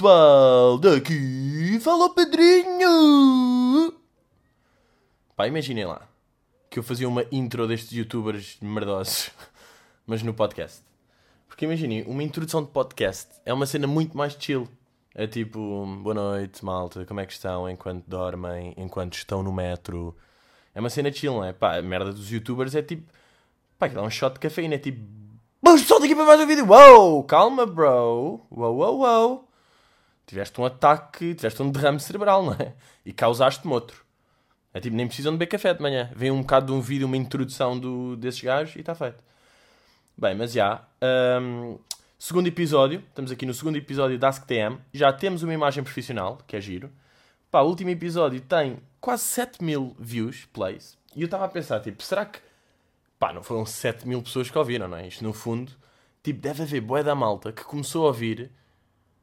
pessoal, daqui fala o Pedrinho. Pá, imaginem lá que eu fazia uma intro destes youtubers merdosos, mas no podcast. Porque imaginem, uma introdução de podcast é uma cena muito mais chill. É tipo, boa noite, malta, como é que estão enquanto dormem, enquanto estão no metro. É uma cena chill, não é? Pá, a merda dos youtubers é tipo, pá, aquilo é um shot de cafeína, é tipo, vamos pessoal daqui para mais um vídeo. Uou, calma, bro. Uou, uou, uou. Tiveste um ataque, tiveste um derrame cerebral, não é? E causaste-me outro. É tipo, nem precisam de beber café de manhã. Vem um bocado de um vídeo, uma introdução do, desses gajos e está feito. Bem, mas já. Um, segundo episódio, estamos aqui no segundo episódio da AskTM. Já temos uma imagem profissional, que é giro. Pá, o último episódio tem quase 7 mil views, plays. E eu estava a pensar, tipo, será que. Pá, não foram 7 mil pessoas que ouviram, não é? Isto no fundo, tipo, deve haver boé da malta que começou a ouvir.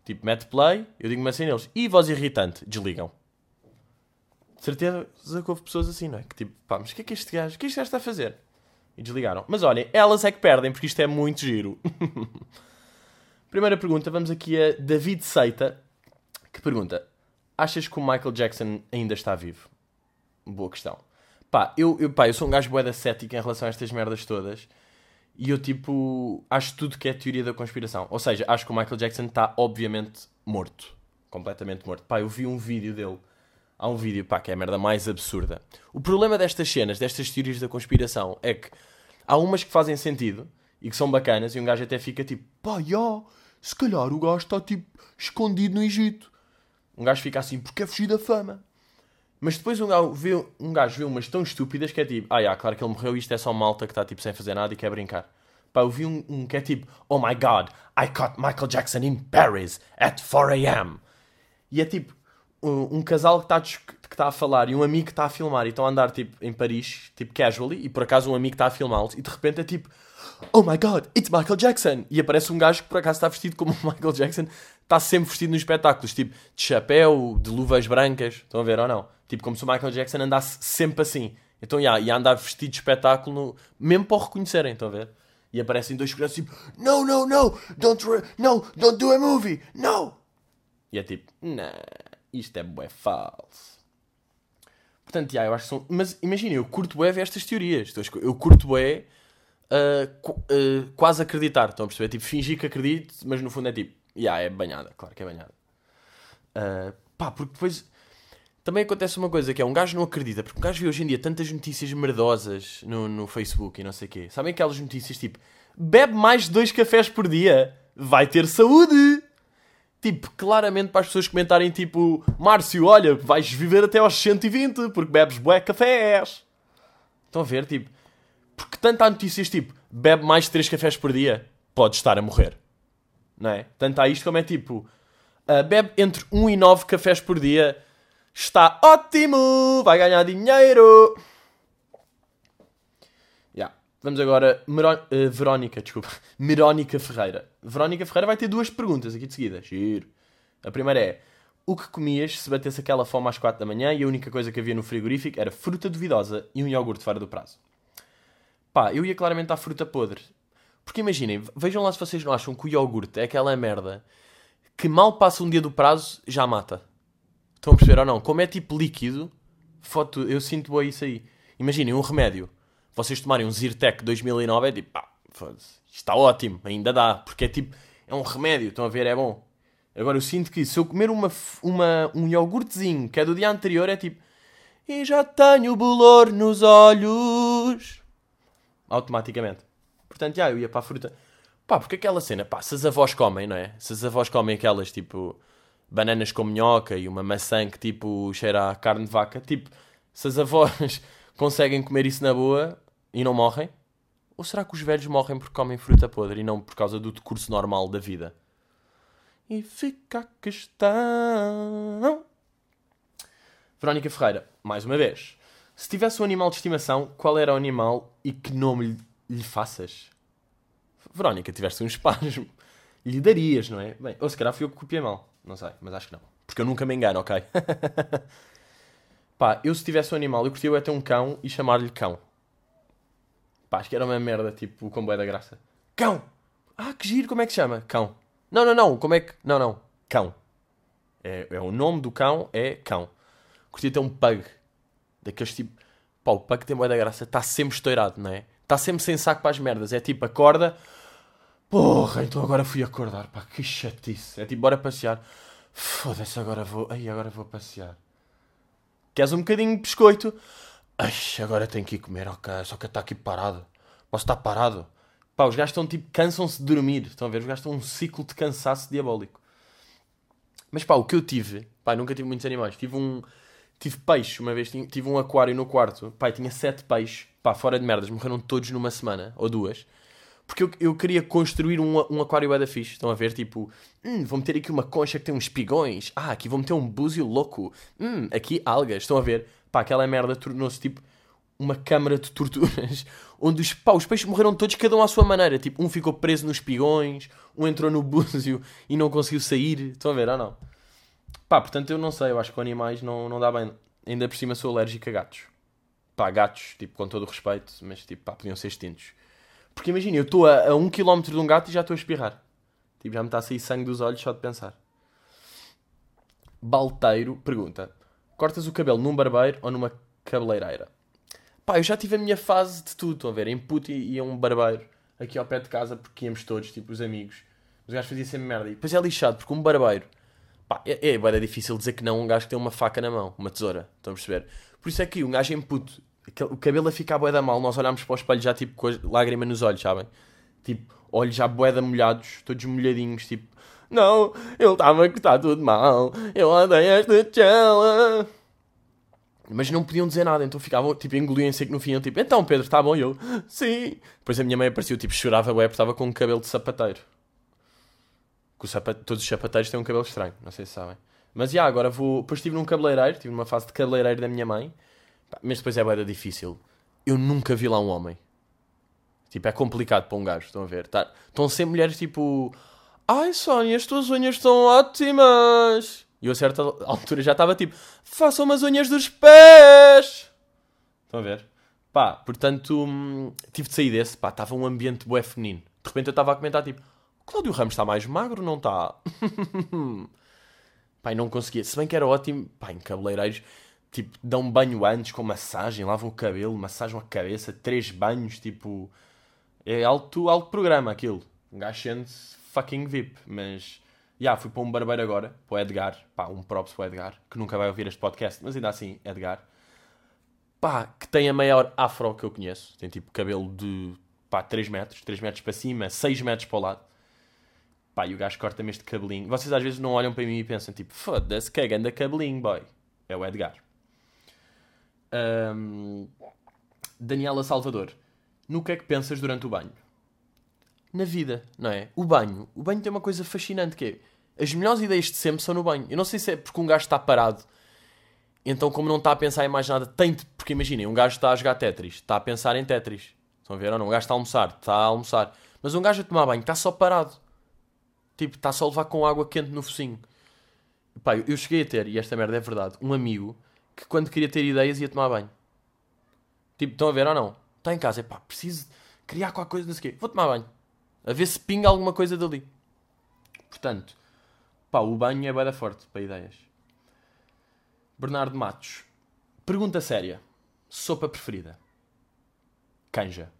Tipo, mete play, eu digo-me assim neles. E voz irritante, desligam. De certeza que houve pessoas assim, não é? Que tipo, pá, mas o que é que este gajo, o que este gajo está a fazer? E desligaram. Mas olhem, elas é que perdem, porque isto é muito giro. Primeira pergunta, vamos aqui a David Seita, que pergunta: Achas que o Michael Jackson ainda está vivo? Boa questão. Pá, eu, eu, pá, eu sou um gajo boeda cético em relação a estas merdas todas. E eu, tipo, acho tudo que é teoria da conspiração. Ou seja, acho que o Michael Jackson está, obviamente, morto. Completamente morto. Pá, eu vi um vídeo dele há um vídeo, pá, que é a merda mais absurda. O problema destas cenas, destas teorias da conspiração, é que há umas que fazem sentido e que são bacanas e um gajo até fica tipo, pá, se calhar o gajo está tipo escondido no Egito. Um gajo fica assim, porque é fugir da fama. Mas depois um gajo, vê, um gajo vê umas tão estúpidas que é tipo, ah, já, claro que ele morreu e isto é só malta que está tipo sem fazer nada e quer brincar. Pá, eu vi um, um que é tipo, oh my god, I caught Michael Jackson in Paris at 4am. E é tipo, um, um casal que está que está a falar e um amigo que está a filmar e estão a andar tipo em Paris, tipo casually, e por acaso um amigo está a filmá-los e de repente é tipo Oh my god, it's Michael Jackson! E aparece um gajo que por acaso está vestido como o Michael Jackson, está sempre vestido nos espetáculos, tipo de chapéu, de luvas brancas, estão a ver ou não? Tipo como se o Michael Jackson andasse sempre assim. Então, yeah, e a andar vestido de espetáculo, no... mesmo para o reconhecerem, estão a ver? E aparecem dois seguranças tipo No, no, no, don't, no, don't do a movie, no! E é tipo, nah isto é bué falso. Portanto, yeah, eu acho que são... Mas imagina, eu curto bué ver estas teorias. Então, eu curto bué uh, uh, quase acreditar. Estão a perceber? Tipo, fingir que acredito, mas no fundo é tipo, yeah, é banhada. Claro que é banhada. Uh, pá, porque depois... Também acontece uma coisa que é, um gajo não acredita, porque um gajo vê hoje em dia tantas notícias merdosas no, no Facebook e não sei o quê. Sabem aquelas notícias tipo, bebe mais de dois cafés por dia, vai ter saúde tipo, claramente para as pessoas comentarem, tipo, Márcio, olha, vais viver até aos 120 porque bebes bué cafés. Estão a ver, tipo, porque tanto há notícias, tipo, bebe mais de 3 cafés por dia, pode estar a morrer. Não é? Tanto há isto como é tipo, uh, bebe entre 1 e 9 cafés por dia, está ótimo, vai ganhar dinheiro. Vamos agora. Mero... Uh, Verónica, desculpa. Merónica Ferreira. Verónica Ferreira vai ter duas perguntas aqui de seguida. Giro. A primeira é: O que comias se batesse aquela fome às 4 da manhã e a única coisa que havia no frigorífico era fruta duvidosa e um iogurte fora do prazo? Pá, eu ia claramente à fruta podre. Porque imaginem, vejam lá se vocês não acham que o iogurte é aquela merda que mal passa um dia do prazo já mata. Estão a perceber ou não? Como é tipo líquido, foto, eu sinto boa isso aí. Imaginem, um remédio vocês tomarem um Zyrtec 2009 é tipo, pá, está ótimo, ainda dá, porque é tipo, é um remédio, estão a ver, é bom. Agora eu sinto que se eu comer uma, uma, um iogurtezinho que é do dia anterior, é tipo, e já tenho bolor nos olhos. Automaticamente. Portanto, já, eu ia para a fruta. Pá, porque aquela cena, pá, se as avós comem, não é? Se as avós comem aquelas, tipo, bananas com minhoca e uma maçã que, tipo, cheira a carne de vaca, tipo, se as avós conseguem comer isso na boa, e não morrem? Ou será que os velhos morrem porque comem fruta podre e não por causa do decurso normal da vida? E fica a questão. Verónica Ferreira, mais uma vez. Se tivesse um animal de estimação, qual era o animal e que nome lhe, lhe faças? Verónica, tiveste um espasmo. Lhe darias, não é? Bem, ou se calhar fui eu que copiei mal. Não sei, mas acho que não. Porque eu nunca me engano, ok? Pá, eu se tivesse um animal, eu curtia eu ter um cão e chamar-lhe cão. Pá, acho que era uma merda, tipo, com boé da graça. Cão! Ah, que giro, como é que se chama? Cão. Não, não, não, como é que... Não, não, cão. É, é o nome do cão é cão. Curtia ter um pug. Daqueles tipo. Pá, o pug tem boa da graça. Está sempre estourado, não é? Está sempre sem saco para as merdas. É tipo, acorda. Porra, então agora fui acordar. Pá, que chatice. É tipo, bora passear. Foda-se, agora vou. Ai, agora vou passear. Queres um bocadinho de biscoito? Ai, agora tenho que ir comer, ok. Só que está aqui parado. Posso estar parado? Pá, os gajos estão tipo, cansam-se de dormir. Estão a ver? Os gajos estão um ciclo de cansaço diabólico. Mas pá, o que eu tive, pá, nunca tive muitos animais. Tive um. Tive peixe uma vez, tive um aquário no quarto. Pá, tinha sete peixes. Pá, fora de merdas, morreram todos numa semana ou duas. Porque eu, eu queria construir um, um aquário bada fixe. Estão a ver? Tipo, hum, vou meter aqui uma concha que tem uns pigões. Ah, aqui vou meter um búzio louco. Hum, aqui algas. Estão a ver? Pá, aquela merda tornou-se tipo uma câmara de torturas onde os, pá, os peixes morreram todos, cada um à sua maneira. Tipo, um ficou preso nos pigões, um entrou no búzio e não conseguiu sair. Estão a ver, ou não? Pá, portanto, eu não sei, eu acho que animais não, não dá bem. Ainda por cima sou alérgico a gatos. Pá, gatos, tipo, com todo o respeito, mas tipo, pá, podiam ser extintos. Porque imagina, eu estou a, um quilómetro de um gato e já estou a espirrar. Tipo, já me está a sair sangue dos olhos só de pensar. Balteiro pergunta: Cortas o cabelo num barbeiro ou numa cabeleireira? Pá, eu já tive a minha fase de tudo, estão a ver? Em puto ia um barbeiro aqui ao pé de casa porque íamos todos, tipo, os amigos. Os gajos faziam sempre merda. E depois é lixado porque um barbeiro, pá, é, é, é difícil dizer que não um gajo que tem uma faca na mão, uma tesoura, estão a perceber? Por isso é que um gajo em puto, o cabelo a ficar boeda mal, nós olhámos para o espelho já tipo com lágrima nos olhos, sabem? Tipo, olhos já boeda molhados, todos molhadinhos, tipo, não, ele estava que está tudo mal, eu odeio esta chela. Mas não podiam dizer nada, então ficavam, tipo, engoliam seco no fim. Eu, tipo, então Pedro, está bom? E eu, sim. Depois a minha mãe apareceu, tipo, chorava, ué, porque estava com um cabelo de sapateiro. Todos os sapateiros têm um cabelo estranho, não sei se sabem. Mas, já, agora vou... Depois estive num cabeleireiro, tive numa fase de cabeleireiro da minha mãe. Mas depois é boeda difícil. Eu nunca vi lá um homem. Tipo, é complicado para um gajo, estão a ver? Tá... Estão sempre mulheres, tipo... Ai, Sónia, as tuas unhas estão ótimas! E eu a certa altura já estava tipo, façam umas unhas dos pés! Estão a ver? Pá, portanto, hum, tive de sair desse, pá, estava um ambiente bué feminino. De repente eu estava a comentar tipo, Cláudio Ramos está mais magro, não está? e não conseguia. Se bem que era ótimo, pá, em cabeleireiros, tipo, dão banho antes com massagem, lavam o cabelo, massagem a cabeça, três banhos, tipo, é alto, alto programa aquilo. Um gajo sente fucking VIP, mas Já, fui para um barbeiro agora, para o Edgar. Pá, um props para o Edgar, que nunca vai ouvir este podcast, mas ainda assim, Edgar. Pá, que tem a maior afro que eu conheço. Tem tipo cabelo de, pá, 3 metros, 3 metros para cima, 6 metros para o lado. Pá, e o gajo corta-me este cabelinho. Vocês às vezes não olham para mim e pensam tipo, foda-se, que anda cabelinho, boy. É o Edgar. Um, Daniela Salvador. No que é que pensas durante o banho? na vida, não é? O banho. O banho tem uma coisa fascinante que é. As melhores ideias de sempre são no banho. Eu não sei se é porque um gajo está parado. Então, como não está a pensar em mais nada, tem de. Porque imaginem, um gajo está a jogar Tetris, está a pensar em Tetris. Estão a ver ou não? Um gajo está a almoçar, está a almoçar. Mas um gajo a tomar banho está só parado. Tipo, está só a levar com água quente no focinho. Pá, eu cheguei a ter, e esta merda é verdade, um amigo que quando queria ter ideias ia tomar banho. Tipo, estão a ver ou não? Está em casa, é pá, preciso criar qualquer coisa, não sei o quê. Vou tomar banho. A ver se pinga alguma coisa dali. Portanto, pá, o banho é bada forte para ideias. Bernardo Matos. Pergunta séria. Sopa preferida? Canja.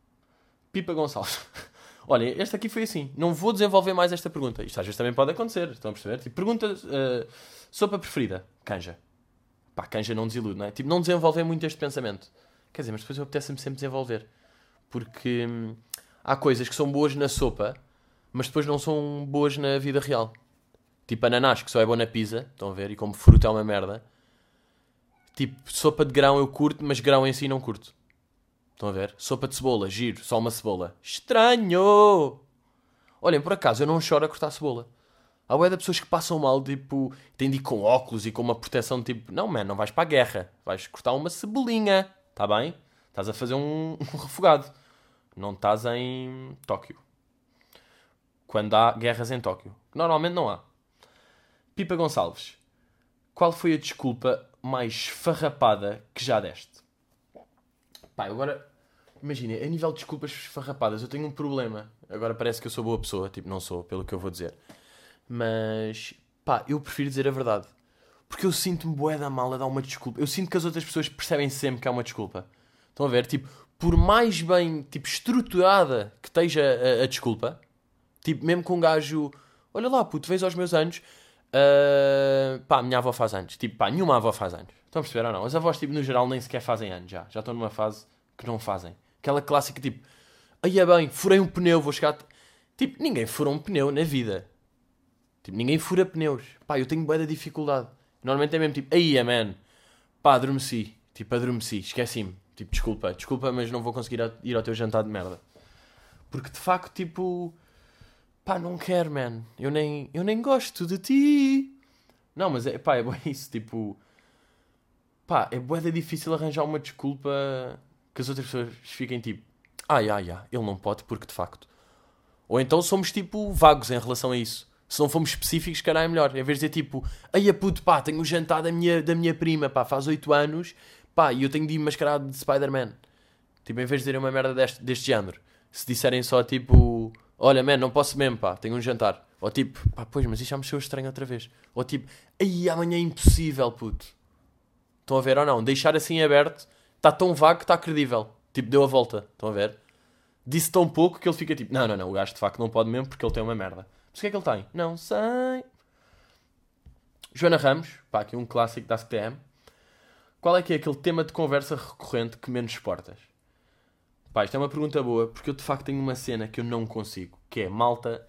Pipa Gonçalves. Olha, esta aqui foi assim. Não vou desenvolver mais esta pergunta. Isto às vezes também pode acontecer. Estão a perceber? Tipo, pergunta. Uh, sopa preferida? Canja. Pá, canja não desilude, não é? Tipo, não desenvolver muito este pensamento. Quer dizer, mas depois eu apetece-me sempre desenvolver. Porque. Hum, há coisas que são boas na sopa, mas depois não são boas na vida real. Tipo ananás, que só é bom na pizza, estão a ver? E como fruta é uma merda. Tipo, sopa de grão eu curto, mas grão em si não curto. Estão a ver? Sopa de cebola, giro, só uma cebola. Estranho! Olhem, por acaso eu não choro a cortar cebola. Há bué de pessoas que passam mal, tipo, têm de ir com óculos e com uma proteção, tipo, não, man, não vais para a guerra. Vais cortar uma cebolinha, tá bem? Estás a fazer um, um refogado. Não estás em Tóquio. Quando há guerras em Tóquio. Normalmente não há. Pipa Gonçalves. Qual foi a desculpa mais farrapada que já deste? Pá, agora... Imagina, a nível de desculpas farrapadas, eu tenho um problema. Agora parece que eu sou boa pessoa. Tipo, não sou, pelo que eu vou dizer. Mas... Pá, eu prefiro dizer a verdade. Porque eu sinto-me bué da a dar uma desculpa. Eu sinto que as outras pessoas percebem sempre que é uma desculpa. Estão a ver? Tipo, por mais bem, tipo, estruturada que esteja a, a desculpa, tipo, mesmo com um gajo, olha lá, puto, vês aos meus anos, uh, pá, minha avó faz anos. Tipo, pá, nenhuma avó faz anos. Estão a perceber ou não? As avós, tipo, no geral, nem sequer fazem anos já. Já estão numa fase que não fazem. Aquela clássica, tipo, aí é bem, furei um pneu, vou chegar... Tipo, ninguém fura um pneu na vida. Tipo, ninguém fura pneus. Pá, eu tenho bué da dificuldade. Normalmente é mesmo tipo, aí, man, pá, adormeci. Tipo, adormeci, esqueci-me. Tipo, desculpa, desculpa, mas não vou conseguir ir ao teu jantar de merda. Porque de facto, tipo, pá, não quero, man. Eu nem, eu nem gosto de ti. Não, mas é, pá, é bem isso, tipo, pá, é bué difícil arranjar uma desculpa que as outras pessoas fiquem tipo, ai, ai, ai, ele não pode porque de facto. Ou então somos tipo vagos em relação a isso. Se não formos específicos, caralho, é melhor. Em vez de dizer tipo, ai a puto, pá, tenho um jantar da minha, da minha prima, pá, faz 8 anos, pá, e eu tenho de ir mascarado de Spider-Man. Tipo, em vez de dizerem uma merda deste, deste género, se disserem só tipo, olha, man, não posso mesmo, pá, tenho um jantar. Ou tipo, pá, pois, mas isto já me mexeu estranho outra vez. Ou tipo, ai, amanhã é impossível, puto. Estão a ver ou não? Deixar assim aberto, está tão vago que está credível. Tipo, deu a volta. Estão a ver? Disse tão pouco que ele fica tipo, não, não, não, o gajo de facto não pode mesmo porque ele tem uma merda. Mas o que é que ele tem? Não sei. Joana Ramos, pá, aqui um clássico da ASCTM. Qual é que é aquele tema de conversa recorrente que menos exportas? Pá, isto é uma pergunta boa, porque eu de facto tenho uma cena que eu não consigo, que é malta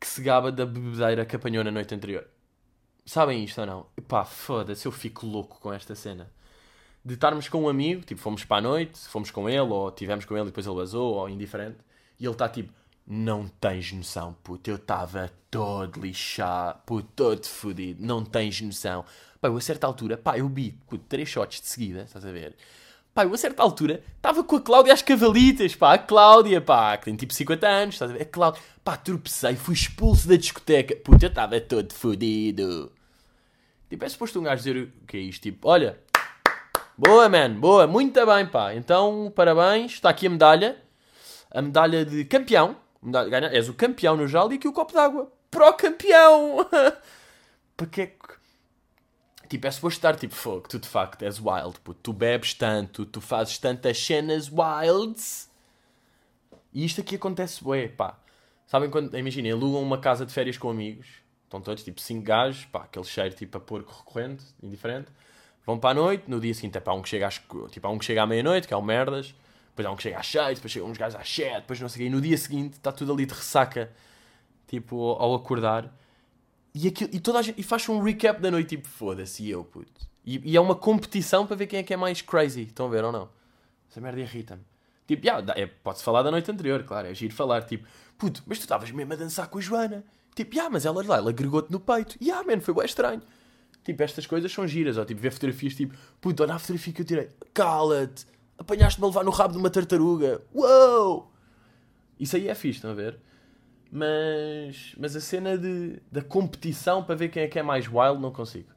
que se gaba da bebedeira que apanhou na noite anterior. Sabem isto ou não? Pá, foda-se, eu fico louco com esta cena. De estarmos com um amigo, tipo, fomos para a noite, fomos com ele, ou tivemos com ele e depois ele vazou, ou indiferente, e ele está tipo, não tens noção, puto. Eu estava todo lixado, puto, todo fodido. Não tens noção. Pá, eu a certa altura, pá, eu vi puto, três shots de seguida, estás a ver? Pá, eu a certa altura estava com a Cláudia às cavalitas, pá. A Cláudia, pá, que tem tipo 50 anos, estás a ver? A Cláudia, pá, tropecei, fui expulso da discoteca. Puto, eu estava todo fodido. Tipo, é suposto um gajo dizer o que é isto? Tipo, olha, boa, man, boa, muito bem, pá. Então, parabéns, está aqui a medalha. A medalha de campeão ganha, és o campeão no geral e aqui o copo d'água. Pro campeão! Porque é que. Tipo, é suposto estar tipo fogo, tu de facto és wild, puto. Tu bebes tanto, tu fazes tantas cenas wilds. E isto aqui acontece, ué, pá. Sabem quando, imaginem, alugam uma casa de férias com amigos, estão todos tipo 5 gajos, pá, aquele cheiro tipo a porco recorrente, indiferente. Vão para a noite, no dia seguinte é pá, um que chega, às, tipo, há um que chega à meia-noite, que é o merdas depois há um que chega às 6, depois chegam uns gajos às 7, depois não sei o quê, e no dia seguinte está tudo ali de ressaca, tipo, ao acordar. E, aquilo, e toda gente, e faz um recap da noite, tipo, foda-se, eu, puto. E, e, é uma competição para ver quem é que é mais crazy, estão a ver ou não? Essa merda irrita-me. Tipo, yeah, é, pode-se falar da noite anterior, claro, é giro falar, tipo, puto, mas tu estavas mesmo a dançar com a Joana. Tipo, yeah, mas ela lá, ela agregou-te no peito. Yeah, man, foi bem estranho. Tipo, estas coisas são giras, ou tipo, ver fotografias, tipo, puto, olha a fotografia que eu tirei, cala-te apanhaste-me a levar no rabo de uma tartaruga. Uou! Isso aí é fixe, estão a ver? Mas, mas a cena de, da competição para ver quem é que é mais wild, não consigo.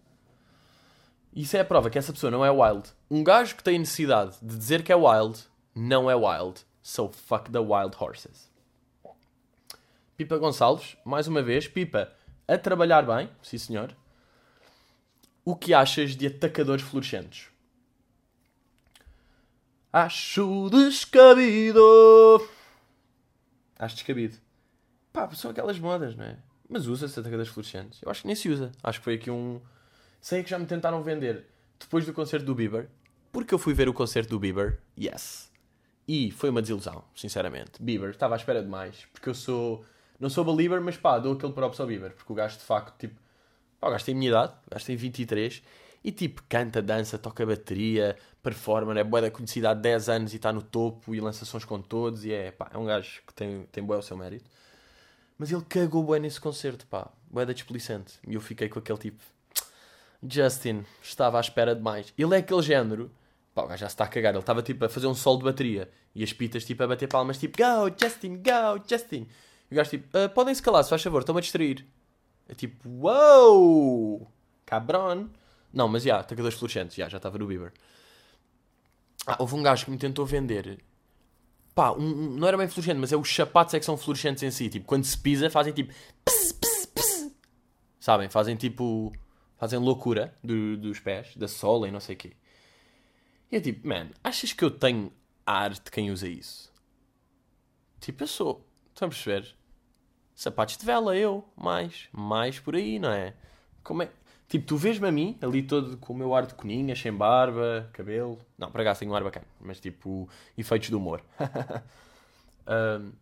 Isso é a prova que essa pessoa não é wild. Um gajo que tem necessidade de dizer que é wild, não é wild. So fuck the wild horses. Pipa Gonçalves, mais uma vez, Pipa, a trabalhar bem, sim senhor. O que achas de atacadores fluorescentes? Acho descabido. Acho descabido. Pá, são aquelas modas, não é? Mas usa-se atacadores fluorescentes. Eu acho que nem se usa. Acho que foi aqui um. Sei que já me tentaram vender depois do concerto do Bieber. Porque eu fui ver o concerto do Bieber. Yes. E foi uma desilusão, sinceramente. Bieber, estava à espera de mais. Porque eu sou. Não sou believer, mas pá, dou aquele próprio ao Bieber. Porque o gajo de facto, tipo. Pá, o gajo tem a minha idade. O gajo tem 23. E tipo, canta, dança, toca bateria, performa, é boa da conhecida há 10 anos e está no topo e lança sons com todos e é, pá, é um gajo que tem, tem boa o seu mérito. Mas ele cagou bué nesse concerto, pá, bué da desplicente. E eu fiquei com aquele tipo, Justin, estava à espera de mais. Ele é aquele género, pá, o gajo já se está a cagar, ele estava tipo a fazer um solo de bateria e as pitas tipo a bater palmas, tipo, go, Justin, go, Justin. E o gajo tipo, uh, podem-se calar, se faz favor, estão-me a distrair. É tipo, uou, cabrón. Não, mas já, atacadores fluorescentes, já, já estava no Bieber. Ah, houve um gajo que me tentou vender. Pá, um, um, não era bem fluorescente, mas é os sapatos é que são fluorescentes em si. Tipo, quando se pisa, fazem tipo. Pss, pss, pss. Sabem? Fazem tipo. fazem loucura do, dos pés, da sola e não sei o quê. E é tipo, man, achas que eu tenho ar de quem usa isso? Tipo, eu sou, estão a perceber? Sapatos de vela, eu, mais, mais por aí, não é? Como é? Tipo, tu vês-me a mim, ali todo com o meu ar de coninha, sem barba, cabelo. Não, para cá tenho um ar bacana, mas tipo, efeitos de humor. um,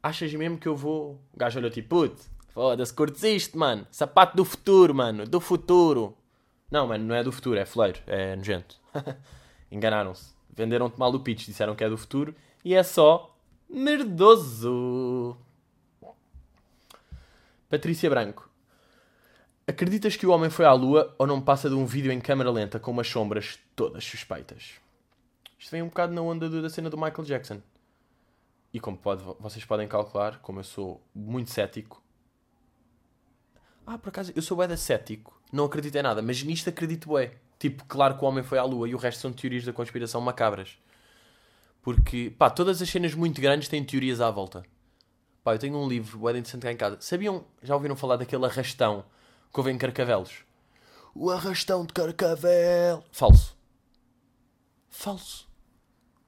achas mesmo que eu vou. O gajo olhou tipo, puto, foda-se, curtes isto, mano. Sapato do futuro, mano, do futuro. Não, mano, não é do futuro, é fleiro, é nojento. Enganaram-se. Venderam-te mal o pitch, disseram que é do futuro e é só merdoso. Patrícia Branco. Acreditas que o homem foi à lua ou não passa de um vídeo em câmera lenta com umas sombras todas suspeitas? Isto vem um bocado na onda da cena do Michael Jackson. E como pode, vocês podem calcular, como eu sou muito cético. Ah, por acaso, eu sou bué cético. Não acredito em nada, mas nisto acredito bué. Tipo, claro que o homem foi à lua e o resto são teorias da conspiração macabras. Porque, pá, todas as cenas muito grandes têm teorias à volta. Pá, eu tenho um livro, bué interessante cá em casa. Sabiam, já ouviram falar daquele arrastão que houve em Carcavelos? O arrastão de Carcavel. Falso. Falso.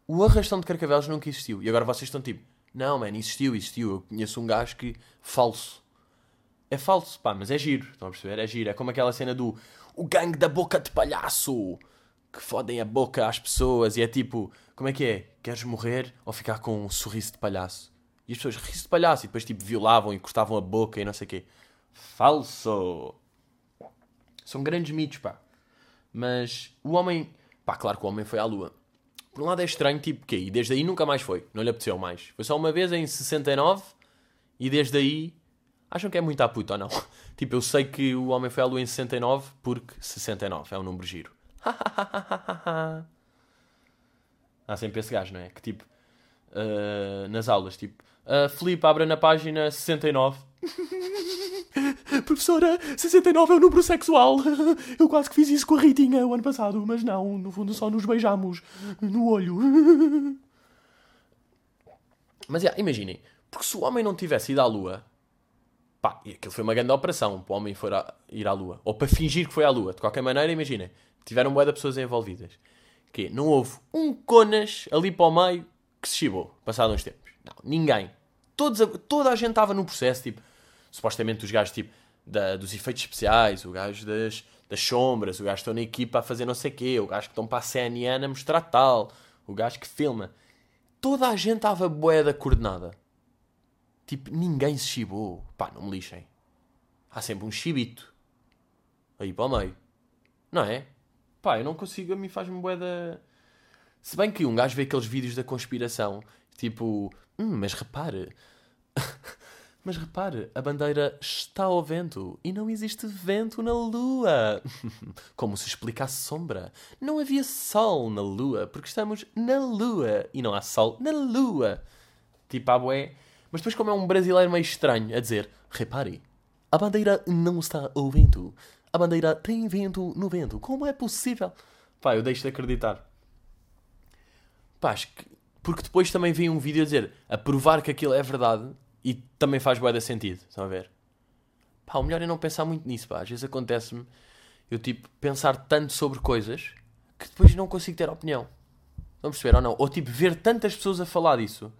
O arrastão de Carcavelos nunca existiu. E agora vocês estão tipo, não, man, existiu, existiu. Eu conheço um gajo que. Falso. É falso, pá, mas é giro. Estão a perceber? É giro. É como aquela cena do o gangue da boca de palhaço que fodem a boca às pessoas e é tipo, como é que é? Queres morrer ou ficar com um sorriso de palhaço? E as pessoas riso de palhaço e depois tipo violavam e cortavam a boca e não sei o quê. Falso! São grandes mitos, pá. Mas o homem. Pá, claro que o homem foi à lua. Por um lado é estranho, tipo, quê? E desde aí nunca mais foi. Não lhe apeteceu mais. Foi só uma vez em 69 e desde aí Acham que é muito à puta ou não? Tipo, eu sei que o homem foi à lua em 69 porque 69 é um número giro. Há sempre esse gajo, não é? Que tipo, uh, nas aulas, tipo, uh, Filipe, abra na página 69. Professora, 69 é um número sexual. Eu quase que fiz isso com a Ritinha o ano passado, mas não, no fundo só nos beijamos no olho. Mas yeah, imaginem, porque se o homem não tivesse ido à lua, Pá, e aquilo foi uma grande operação para o homem for a, ir à Lua. Ou para fingir que foi à Lua. De qualquer maneira, imaginem. Tiveram boa pessoas envolvidas. Que não houve um conas ali para o meio que se chibou, passado uns tempos. Não, ninguém. Todos, toda a gente estava no processo, tipo, supostamente os gajos, tipo, da, dos efeitos especiais, o gajo das, das sombras, o gajo que estão na equipa a fazer não sei o quê, o gajo que estão para a CNN a mostrar tal, o gajo que filma. Toda a gente estava boeda coordenada. Tipo, ninguém se chibou. Pá, não me lixem. Há sempre um chibito. Aí para o meio. Não é? Pá, eu não consigo, a mim faz-me boeda. Se bem que um gajo vê aqueles vídeos da conspiração, tipo, hum, mas repare. mas repare, a bandeira está ao vento e não existe vento na lua. Como se explicasse sombra. Não havia sol na lua, porque estamos na lua e não há sol na lua. Tipo, a boé mas depois, como é um brasileiro meio estranho a dizer: repare, a bandeira não está ao vento. A bandeira tem vento no vento. Como é possível? Pá, eu deixo de acreditar. Pá, acho que... Porque depois também vem um vídeo a dizer, a provar que aquilo é verdade e também faz bué de sentido. Estão a ver? Pá, o melhor é não pensar muito nisso, pá. Às vezes acontece-me eu, tipo, pensar tanto sobre coisas que depois não consigo ter opinião. Estão a perceber ou não? Ou, tipo, ver tantas pessoas a falar disso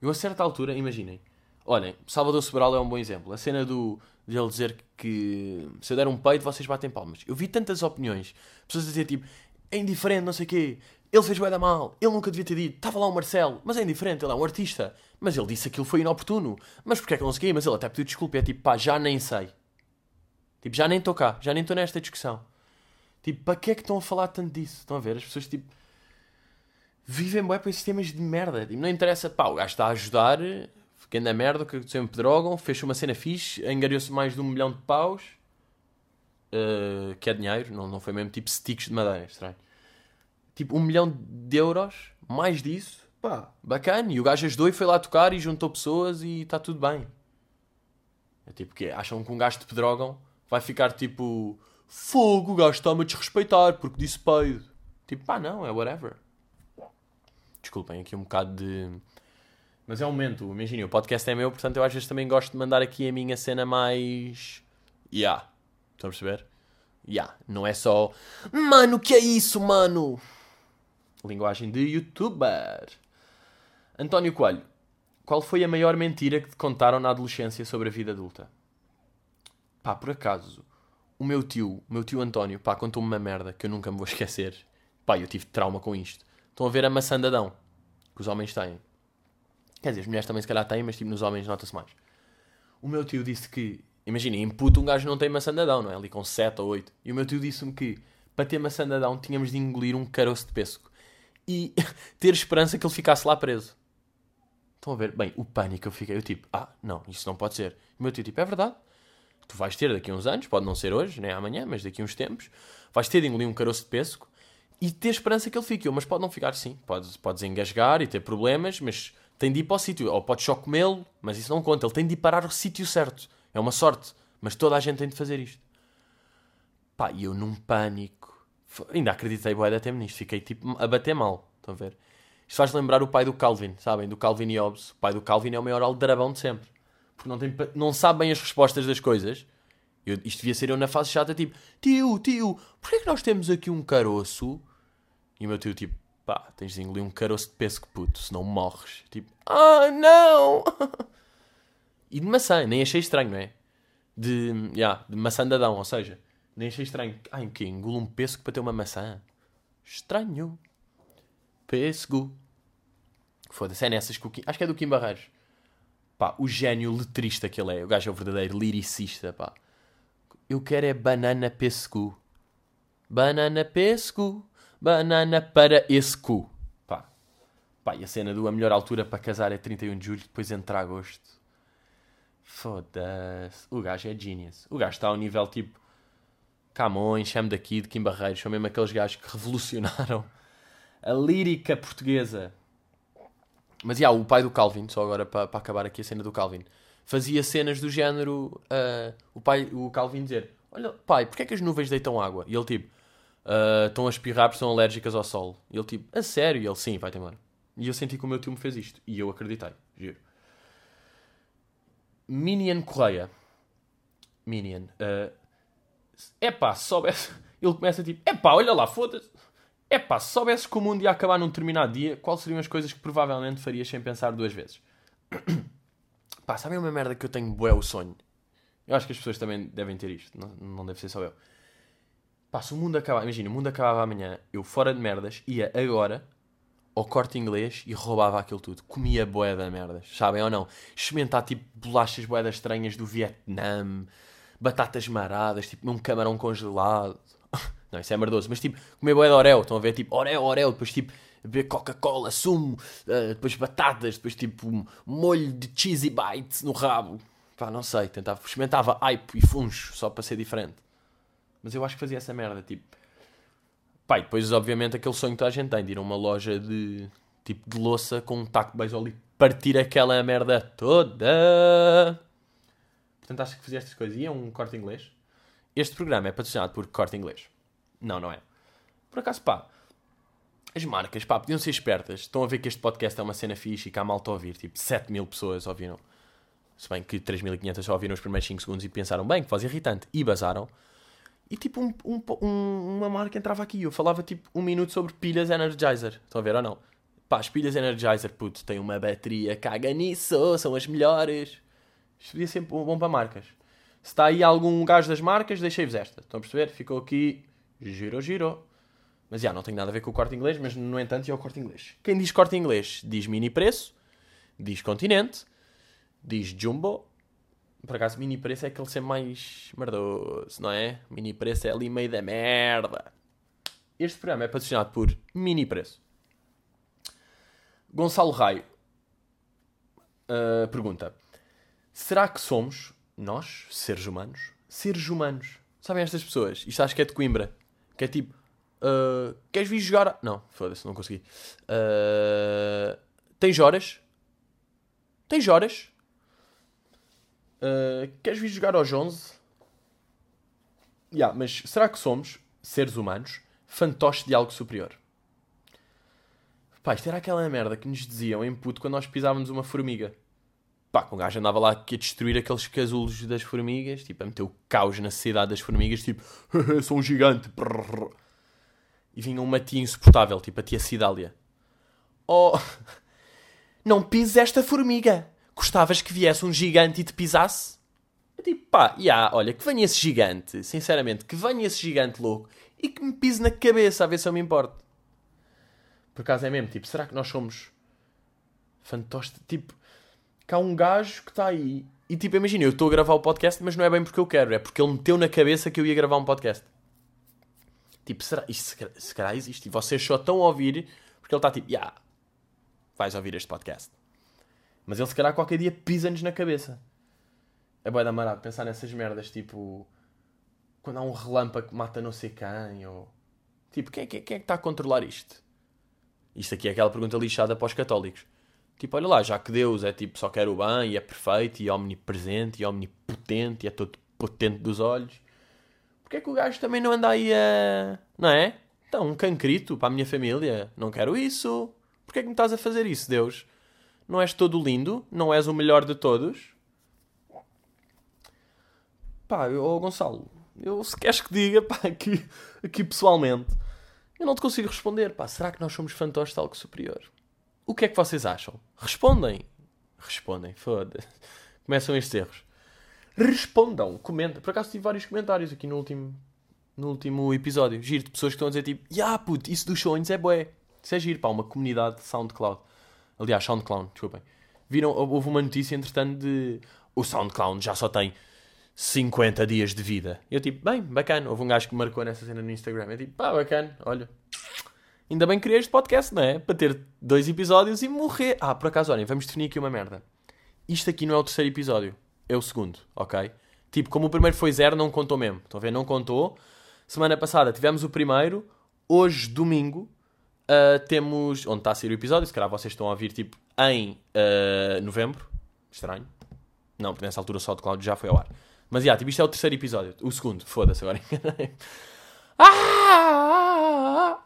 eu a certa altura, imaginem, olhem, Salvador Sobral é um bom exemplo. A cena do, de ele dizer que se eu der um peito, vocês batem palmas. Eu vi tantas opiniões, pessoas a dizer tipo, é indiferente, não sei o quê, ele fez bem da mal, ele nunca devia ter dito, estava lá o Marcelo, mas é indiferente, ele é um artista, mas ele disse que aquilo foi inoportuno, mas porque é que não sei mas ele até pediu desculpa, é tipo, pá, já nem sei. Tipo, já nem estou cá, já nem estou nesta discussão. Tipo, para que é que estão a falar tanto disso? Estão a ver? As pessoas, tipo, vivem bem para sistemas de merda. Tipo, não interessa, pá, o gajo está a ajudar, fiquei na merda, que sempre drogam, fez uma cena fixe, angariou-se mais de um milhão de paus, uh, que é dinheiro, não, não foi mesmo tipo sticks de madeira, estranho. Tipo, um milhão de euros, mais disso, pá, bacana. E o gajo ajudou e foi lá tocar e juntou pessoas e está tudo bem. É tipo, que acham que um gajo de pedrogam vai ficar tipo, fogo, o gajo está-me a desrespeitar porque disse peido. Tipo, pá, não, é whatever. Desculpem, aqui um bocado de. Mas é um momento, imaginem, o podcast é meu, portanto eu às vezes também gosto de mandar aqui a minha cena mais. Yeah. Estão a perceber? Ya, yeah, não é só Mano, que é isso, mano? Linguagem de youtuber. António Coelho, qual foi a maior mentira que te contaram na adolescência sobre a vida adulta? Pá, por acaso, o meu tio, o meu tio António, pá, contou-me uma merda que eu nunca me vou esquecer. Pá, eu tive trauma com isto. Estão a ver a maçã de Adão, que os homens têm. Quer dizer, as mulheres também se calhar têm, mas tipo, nos homens nota-se mais. O meu tio disse que, imagina, em puto um gajo não tem maçã de Adão, não é? Ali com 7 ou 8. E o meu tio disse-me que, para ter maçã de Adão, tínhamos de engolir um caroço de pêssego. E ter esperança que ele ficasse lá preso. Estão a ver? Bem, o pânico eu fiquei. Eu tipo, ah, não, isso não pode ser. O meu tio tipo, é verdade. Tu vais ter daqui a uns anos, pode não ser hoje, nem amanhã, mas daqui a uns tempos, vais ter de engolir um caroço de pêssego e ter esperança que ele fique. Eu, mas pode não ficar assim. Podes, podes engasgar e ter problemas, mas tem de ir para o sítio. Ou podes só comê-lo, mas isso não conta. Ele tem de ir parar o sítio certo. É uma sorte. Mas toda a gente tem de fazer isto. Pá, e eu num pânico. Ainda acreditei bué até nisto. Fiquei tipo a bater mal. Estão a ver? Isto faz lembrar o pai do Calvin, sabem? Do Calvin e Hobbes. O pai do Calvin é o maior aldrabão de sempre. Porque não, tem, não sabe bem as respostas das coisas. Eu, isto devia ser eu na fase chata, tipo... Tio, tio, porquê é que nós temos aqui um caroço? E o meu tio, tipo... Pá, tens de engolir um caroço de pêssego, puto, senão morres. Tipo... Ah, não! e de maçã, nem achei estranho, não é? De... Yeah, de maçã de Adão, ou seja... Nem achei estranho. Ai, o quê? Engulo um pêssego para ter uma maçã? Estranho. Pêssego. Foda-se, é nessas que o Kim... Acho que é do Kim Barreiros. Pá, o gênio letrista que ele é. O gajo é o verdadeiro liricista, pá. Eu quero é banana pêssego. Banana pêssego. Banana para esse cu. Pá. Pá, e a cena do a melhor altura para casar é 31 de julho, depois entra agosto. Foda-se. O gajo é genius. O gajo está ao nível tipo... Camões, chame daqui, de Kim Barreiros. São mesmo aqueles gajos que revolucionaram a lírica portuguesa. Mas, yeah, o pai do Calvin, só agora para, para acabar aqui a cena do Calvin, fazia cenas do género, uh, o pai, o Calvin dizer, olha, pai, porquê é que as nuvens deitam água? E ele tipo, uh, estão a espirrar porque são alérgicas ao sol. E ele tipo, a sério? E ele, sim, vai-te embora. E eu senti que o meu tio me fez isto. E eu acreditei, giro. Minion Correia. Minion. Uh, epá, se soubesse... Ele começa tipo, epá, olha lá, foda-se. É pá, se soubesses que o mundo ia acabar num determinado dia, quais seriam as coisas que provavelmente farias sem pensar duas vezes? pá, sabem uma merda que eu tenho bué o sonho? Eu acho que as pessoas também devem ter isto, não, não deve ser só eu. Pá, se o mundo acabar, imagina, o mundo acabava amanhã, eu fora de merdas, ia agora ao corte inglês e roubava aquilo tudo. Comia bué da merdas, sabem ou não? Experimentar tipo bolachas boedas estranhas do Vietnã, batatas maradas, tipo um camarão congelado. Não, isso é merdoso. Mas tipo, comer boé de Oreo. Estão a ver tipo Oreo, Oreo. Depois tipo, beber Coca-Cola, sumo. Uh, depois batatas. Depois tipo, um molho de cheesy bites no rabo. Pá, não sei. Tentava, experimentava aipo e funcho só para ser diferente. Mas eu acho que fazia essa merda. Tipo, pá, e depois obviamente aquele sonho que toda a gente tem de ir a uma loja de tipo de louça com um taco de beisebol e partir aquela merda toda. Portanto, acho que fazia estas coisas. E é um corte inglês. Este programa é patrocinado por Corte Inglês. Não, não é. Por acaso, pá, as marcas, pá, podiam ser espertas. Estão a ver que este podcast é uma cena fixe e há malta a ouvir. Tipo, 7 mil pessoas ouviram. Se bem que 3.500 só ouviram os primeiros 5 segundos e pensaram, bem, que faz irritante. E basaram. E tipo, um, um, uma marca entrava aqui. Eu falava tipo um minuto sobre pilhas Energizer. Estão a ver ou não? Pá, as pilhas Energizer, puto, têm uma bateria, caga nisso, são as melhores. Isto podia ser bom para marcas. Se está aí algum gajo das marcas, deixei-vos esta. Estão a perceber? Ficou aqui Girou, girou. Mas já, não tem nada a ver com o corte inglês, mas no entanto é o corte inglês. Quem diz corte inglês diz mini preço, diz continente, diz jumbo. Por acaso, mini preço é aquele ser mais merdoso, não é? Mini preço é ali meio da merda. Este programa é patrocinado por Mini Preço. Gonçalo Raio uh, pergunta: Será que somos, nós, seres humanos, seres humanos? Sabem estas pessoas? Isto acho que é de Coimbra. Que é tipo, uh, queres vir jogar? Não, foda-se, não consegui. Uh, tens horas? Tens horas? Uh, queres vir jogar aos 11? Yeah, mas será que somos, seres humanos, fantoches de algo superior? Pá, isto era aquela merda que nos diziam em puto quando nós pisávamos uma formiga. Pá, que um gajo andava lá a destruir aqueles casulos das formigas, tipo, a meter o caos na cidade das formigas, tipo, sou um gigante. Brrr. E vinha uma tia insuportável, tipo a tia Cidália. Oh, não pises esta formiga. Gostavas que viesse um gigante e te pisasse? Eu tipo, pá, já, yeah, olha, que venha esse gigante, sinceramente, que venha esse gigante louco e que me pise na cabeça a ver se eu me importo. Por acaso é mesmo, tipo, será que nós somos fantásticos? Tipo, que há um gajo que está aí e tipo, imagina, eu estou a gravar o podcast, mas não é bem porque eu quero, é porque ele meteu na cabeça que eu ia gravar um podcast. Tipo, será? Isto se calhar existe. E vocês só estão a ouvir porque ele está tipo, yeah, vais ouvir este podcast. Mas ele se calhar qualquer dia pisa-nos na cabeça. É boa da marado pensar nessas merdas, tipo, quando há um relâmpago que mata não sei quem, ou tipo, quem, quem, quem é que está a controlar isto? Isto aqui é aquela pergunta lixada para os católicos. Tipo, olha lá, já que Deus é tipo, só quer o bem, e é perfeito, e é omnipresente, e é omnipotente, e é todo potente dos olhos porque é que o gajo também não anda aí a. Não é? Então, um cancrito para a minha família. Não quero isso. Porquê é que me estás a fazer isso, Deus? Não és todo lindo? Não és o melhor de todos? Pá, ô Gonçalo, eu se queres que diga, pá, aqui, aqui pessoalmente, eu não te consigo responder, pá. Será que nós somos fantoches de algo superior? O que é que vocês acham? Respondem. Respondem, foda-se. Começam estes erros respondam, comentem. Por acaso tive vários comentários aqui no último, no último episódio. Giro de pessoas que estão a dizer tipo, ya puto, isso dos sonhos é bué. Isso é giro, pá, uma comunidade de SoundCloud. Aliás, SoundCloud, desculpem. Viram, houve uma notícia, entretanto, de o SoundCloud já só tem 50 dias de vida. Eu tipo, bem, bacana. Houve um gajo que marcou nessa cena no Instagram. Eu tipo, pá, bacana, olha. Ainda bem que criei este podcast, não é? Para ter dois episódios e morrer. Ah, por acaso, olhem, vamos definir aqui uma merda. Isto aqui não é o terceiro episódio é o segundo, ok? Tipo, como o primeiro foi zero, não contou mesmo. Estão a ver? Não contou. Semana passada tivemos o primeiro. Hoje, domingo, uh, temos. Onde está a ser o episódio? Se calhar vocês estão a ouvir, tipo, em uh, novembro. Estranho. Não, porque nessa altura só o Cloud já foi ao ar. Mas, já, yeah, tipo, isto é o terceiro episódio. O segundo. Foda-se agora. ah!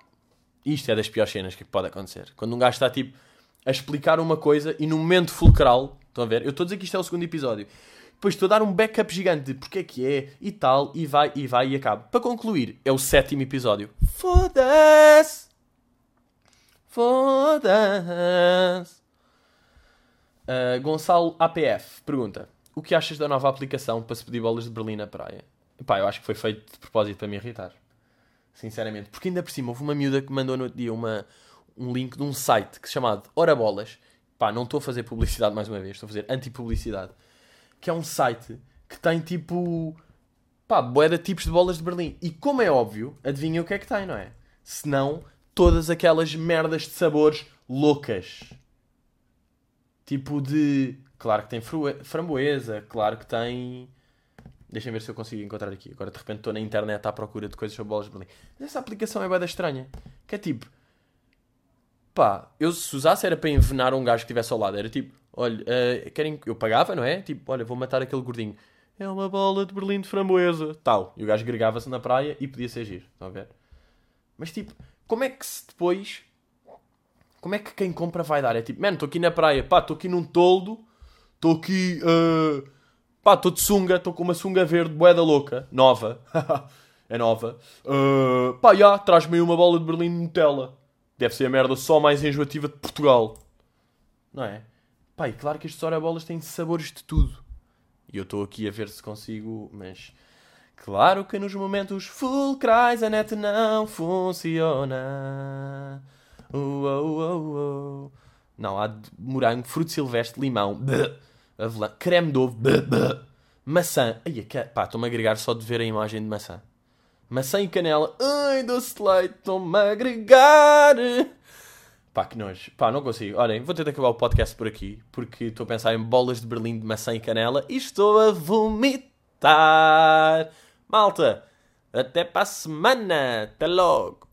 Isto é das piores cenas que pode acontecer. Quando um gajo está, tipo, a explicar uma coisa e no momento fulcral Estão a ver? Eu estou a dizer que isto é o segundo episódio. Depois estou a dar um backup gigante de porque é que é e tal, e vai, e vai, e acaba. Para concluir, é o sétimo episódio. Foda-se! Foda-se! Uh, Gonçalo APF pergunta: O que achas da nova aplicação para se pedir bolas de Berlim na praia? Pá, eu acho que foi feito de propósito para me irritar. Sinceramente. Porque ainda por cima houve uma miúda que mandou no outro dia uma, um link de um site que se chamado Ora Bolas pá, não estou a fazer publicidade mais uma vez, estou a fazer anti-publicidade, que é um site que tem tipo, pá, boeda tipos de bolas de Berlim. E como é óbvio, adivinha o que é que tem, não é? Se não, todas aquelas merdas de sabores loucas. Tipo de. Claro que tem framboesa, claro que tem. Deixem ver se eu consigo encontrar aqui. Agora de repente estou na internet à procura de coisas sobre bolas de Berlim. Mas essa aplicação é boeda estranha. Que é tipo pá, eu se usasse era para envenenar um gajo que estivesse ao lado. Era tipo, olha, uh, querem eu pagava, não é? Tipo, olha, vou matar aquele gordinho. É uma bola de Berlim de framboesa. Tal. E o gajo gregava-se na praia e podia ser giro. Estão a ver? Mas tipo, como é que se depois. Como é que quem compra vai dar? É tipo, mano, estou aqui na praia, pá, estou aqui num toldo, estou aqui. Uh, pá, estou de sunga, estou com uma sunga verde, boeda louca, nova. é nova. Uh, pá, já, traz-me aí uma bola de Berlim de Nutella. Deve ser a merda só mais enjoativa de Portugal. Não é? Pai, claro que estes bolas têm sabores de tudo. E eu estou aqui a ver se consigo, mas... Claro que nos momentos fulcrais a net não funciona. Uh, uh, uh. Não, há morango, fruto silvestre, limão, bleh, avelã, creme de ovo, bleh, bleh, maçã. Ai, pá, estou-me a agregar só de ver a imagem de maçã maçã e canela. Ai, doce de leite, estou-me a agregar. Pá, que nojo. Pá, não consigo. Olhem, vou de acabar o podcast por aqui, porque estou a pensar em bolas de Berlim de maçã e canela e estou a vomitar. Malta, até para a semana. Até logo.